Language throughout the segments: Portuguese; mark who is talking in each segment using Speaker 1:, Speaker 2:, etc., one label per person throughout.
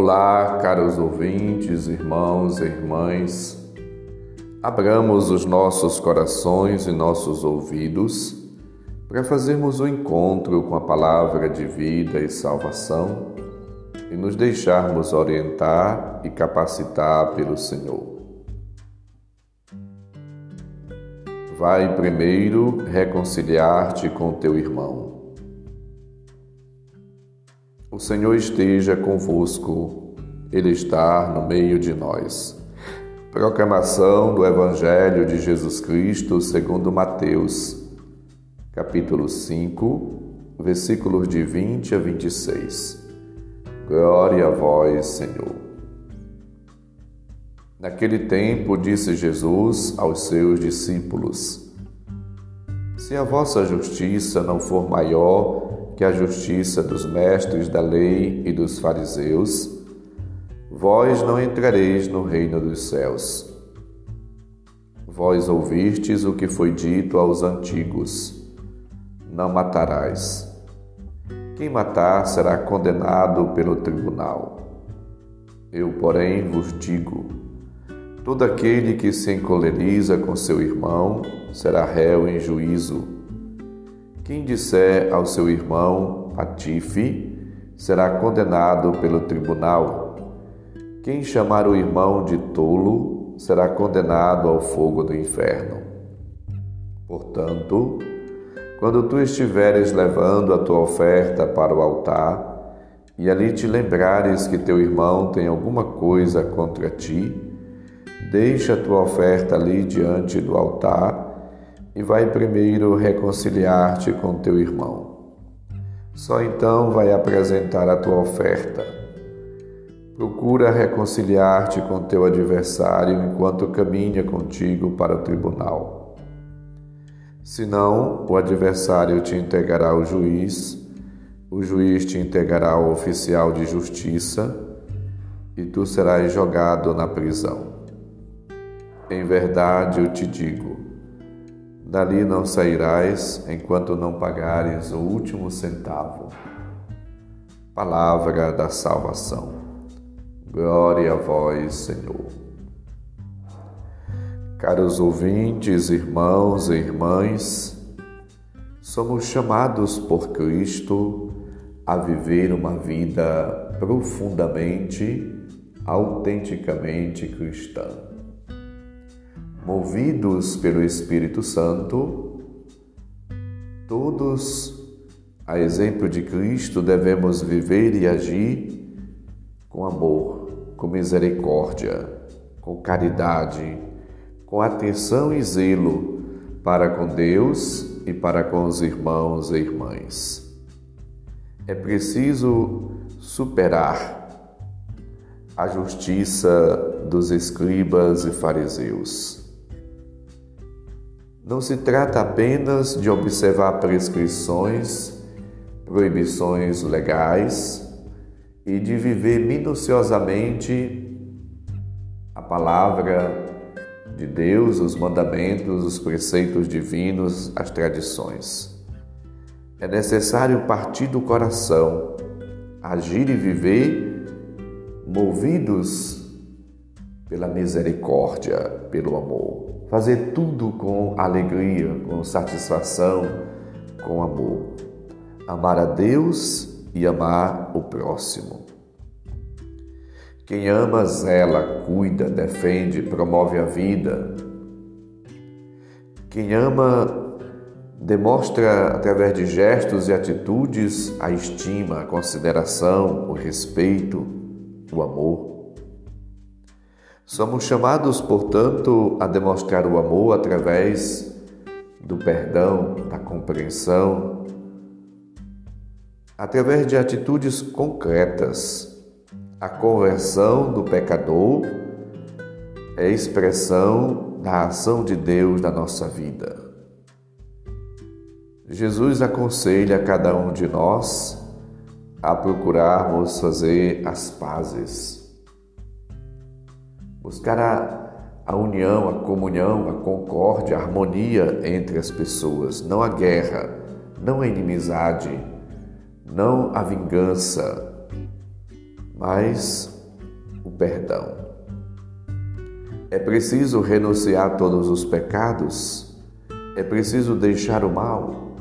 Speaker 1: Olá, caros ouvintes, irmãos e irmãs. Abramos os nossos corações e nossos ouvidos para fazermos o um encontro com a palavra de vida e salvação e nos deixarmos orientar e capacitar pelo Senhor. Vai primeiro reconciliar-te com teu irmão. O Senhor esteja convosco, Ele está no meio de nós. Proclamação do Evangelho de Jesus Cristo segundo Mateus, capítulo 5, versículos de 20 a 26. Glória a vós, Senhor. Naquele tempo disse Jesus aos seus discípulos: Se a vossa justiça não for maior que a justiça dos mestres da lei e dos fariseus, vós não entrareis no reino dos céus. Vós ouvistes o que foi dito aos antigos: Não matarás. Quem matar será condenado pelo tribunal. Eu, porém, vos digo: Todo aquele que se encoleriza com seu irmão será réu em juízo. Quem disser ao seu irmão, patife, será condenado pelo tribunal. Quem chamar o irmão de tolo será condenado ao fogo do inferno. Portanto, quando tu estiveres levando a tua oferta para o altar, e ali te lembrares que teu irmão tem alguma coisa contra ti, Deixa a tua oferta ali diante do altar e vai primeiro reconciliar-te com teu irmão. Só então vai apresentar a tua oferta. Procura reconciliar-te com teu adversário enquanto caminha contigo para o tribunal. Senão, o adversário te entregará ao juiz, o juiz te entregará ao oficial de justiça e tu serás jogado na prisão. Em verdade eu te digo: dali não sairás enquanto não pagares o último centavo. Palavra da salvação. Glória a vós, Senhor. Caros ouvintes, irmãos e irmãs, somos chamados por Cristo a viver uma vida profundamente, autenticamente cristã movidos pelo Espírito Santo, todos, a exemplo de Cristo, devemos viver e agir com amor, com misericórdia, com caridade, com atenção e zelo para com Deus e para com os irmãos e irmãs. É preciso superar a justiça dos escribas e fariseus não se trata apenas de observar prescrições, proibições legais e de viver minuciosamente a palavra de Deus, os mandamentos, os preceitos divinos, as tradições. É necessário partir do coração, agir e viver movidos pela misericórdia, pelo amor fazer tudo com alegria, com satisfação, com amor. Amar a Deus e amar o próximo. Quem ama, zela, cuida, defende, promove a vida. Quem ama, demonstra através de gestos e atitudes a estima, a consideração, o respeito, o amor. Somos chamados, portanto, a demonstrar o amor através do perdão, da compreensão, através de atitudes concretas. A conversão do pecador é expressão da ação de Deus na nossa vida. Jesus aconselha a cada um de nós a procurarmos fazer as pazes buscar a, a união, a comunhão, a concórdia, a harmonia entre as pessoas, não a guerra, não a inimizade, não a vingança, mas o perdão. É preciso renunciar a todos os pecados, é preciso deixar o mal.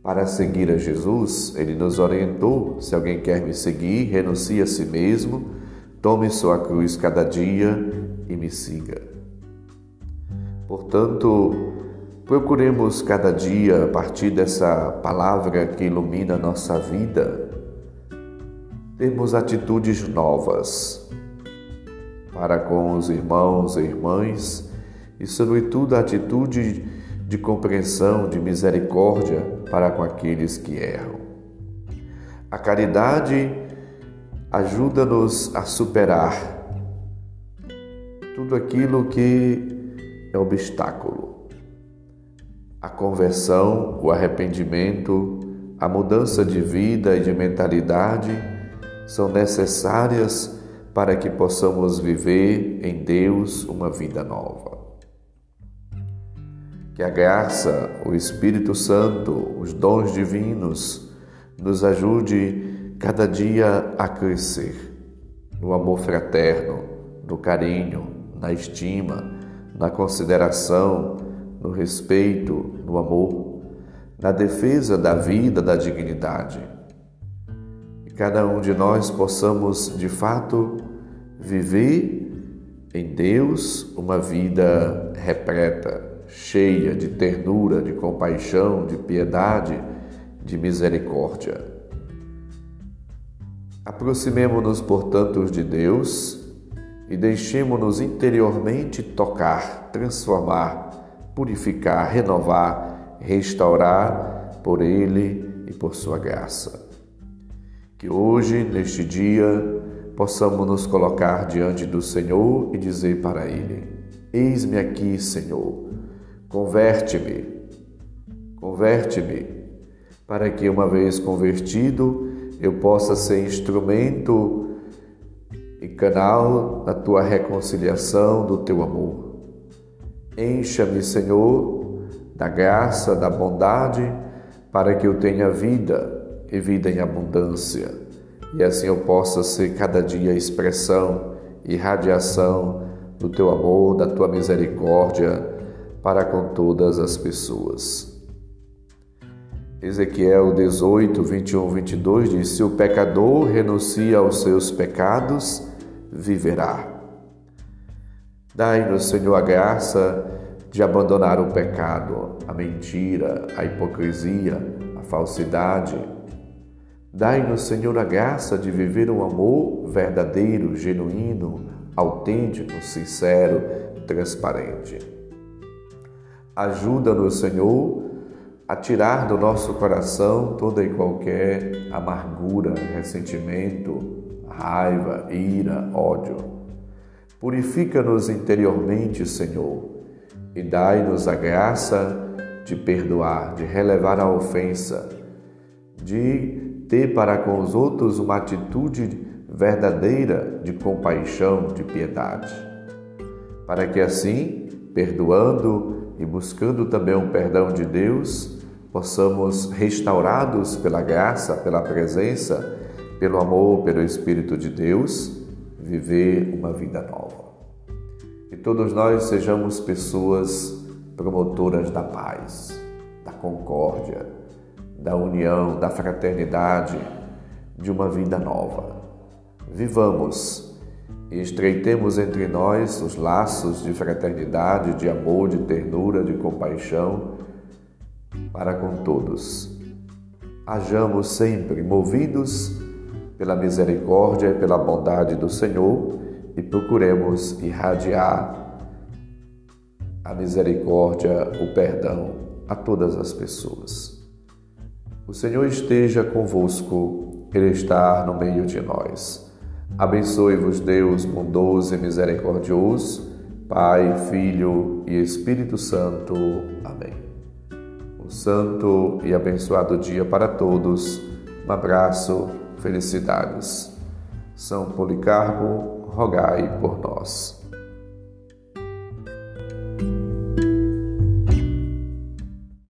Speaker 1: Para seguir a Jesus, ele nos orientou: se alguém quer me seguir, renuncie a si mesmo, tome sua cruz cada dia e me siga. Portanto, procuremos cada dia, a partir dessa palavra que ilumina nossa vida, termos atitudes novas para com os irmãos e irmãs e, sobretudo, a atitude de compreensão, de misericórdia para com aqueles que erram. A caridade ajuda-nos a superar tudo aquilo que é obstáculo. A conversão, o arrependimento, a mudança de vida e de mentalidade são necessárias para que possamos viver em Deus uma vida nova. Que a graça, o Espírito Santo, os dons divinos nos ajude cada dia a crescer no amor fraterno, no carinho, na estima, na consideração, no respeito, no amor, na defesa da vida, da dignidade. E cada um de nós possamos, de fato, viver em Deus uma vida repleta, cheia de ternura, de compaixão, de piedade, de misericórdia. Aproximemo-nos, portanto, de Deus e deixemo-nos interiormente tocar, transformar, purificar, renovar, restaurar por Ele e por Sua graça. Que hoje, neste dia, possamos nos colocar diante do Senhor e dizer para Ele: Eis-me aqui, Senhor, converte-me, converte-me, para que, uma vez convertido, eu possa ser instrumento e canal da tua reconciliação, do teu amor. Encha-me, Senhor, da graça, da bondade, para que eu tenha vida e vida em abundância, e assim eu possa ser cada dia expressão e radiação do teu amor, da tua misericórdia para com todas as pessoas. Ezequiel 18, 21, 22 diz: Se o pecador renuncia aos seus pecados, viverá. Dai-nos, Senhor, a graça de abandonar o pecado, a mentira, a hipocrisia, a falsidade. Dai-nos, Senhor, a graça de viver um amor verdadeiro, genuíno, autêntico, sincero, transparente. Ajuda-nos, Senhor, a tirar do nosso coração toda e qualquer amargura, ressentimento, raiva, ira, ódio. Purifica-nos interiormente, Senhor, e dai-nos a graça de perdoar, de relevar a ofensa, de ter para com os outros uma atitude verdadeira de compaixão, de piedade. Para que assim, perdoando e buscando também o perdão de Deus, possamos, restaurados pela graça, pela presença, pelo amor, pelo Espírito de Deus, viver uma vida nova. Que todos nós sejamos pessoas promotoras da paz, da concórdia, da união, da fraternidade, de uma vida nova. Vivamos e estreitemos entre nós os laços de fraternidade, de amor, de ternura, de compaixão para com todos. Hajamos sempre movidos pela misericórdia e pela bondade do Senhor e procuremos irradiar a misericórdia, o perdão a todas as pessoas. O Senhor esteja convosco, Ele está no meio de nós. Abençoe-vos, Deus bondoso e misericordioso, Pai, Filho e Espírito Santo. Amém. Santo e abençoado dia para todos. Um abraço Felicidades. São Policarpo, rogai por nós.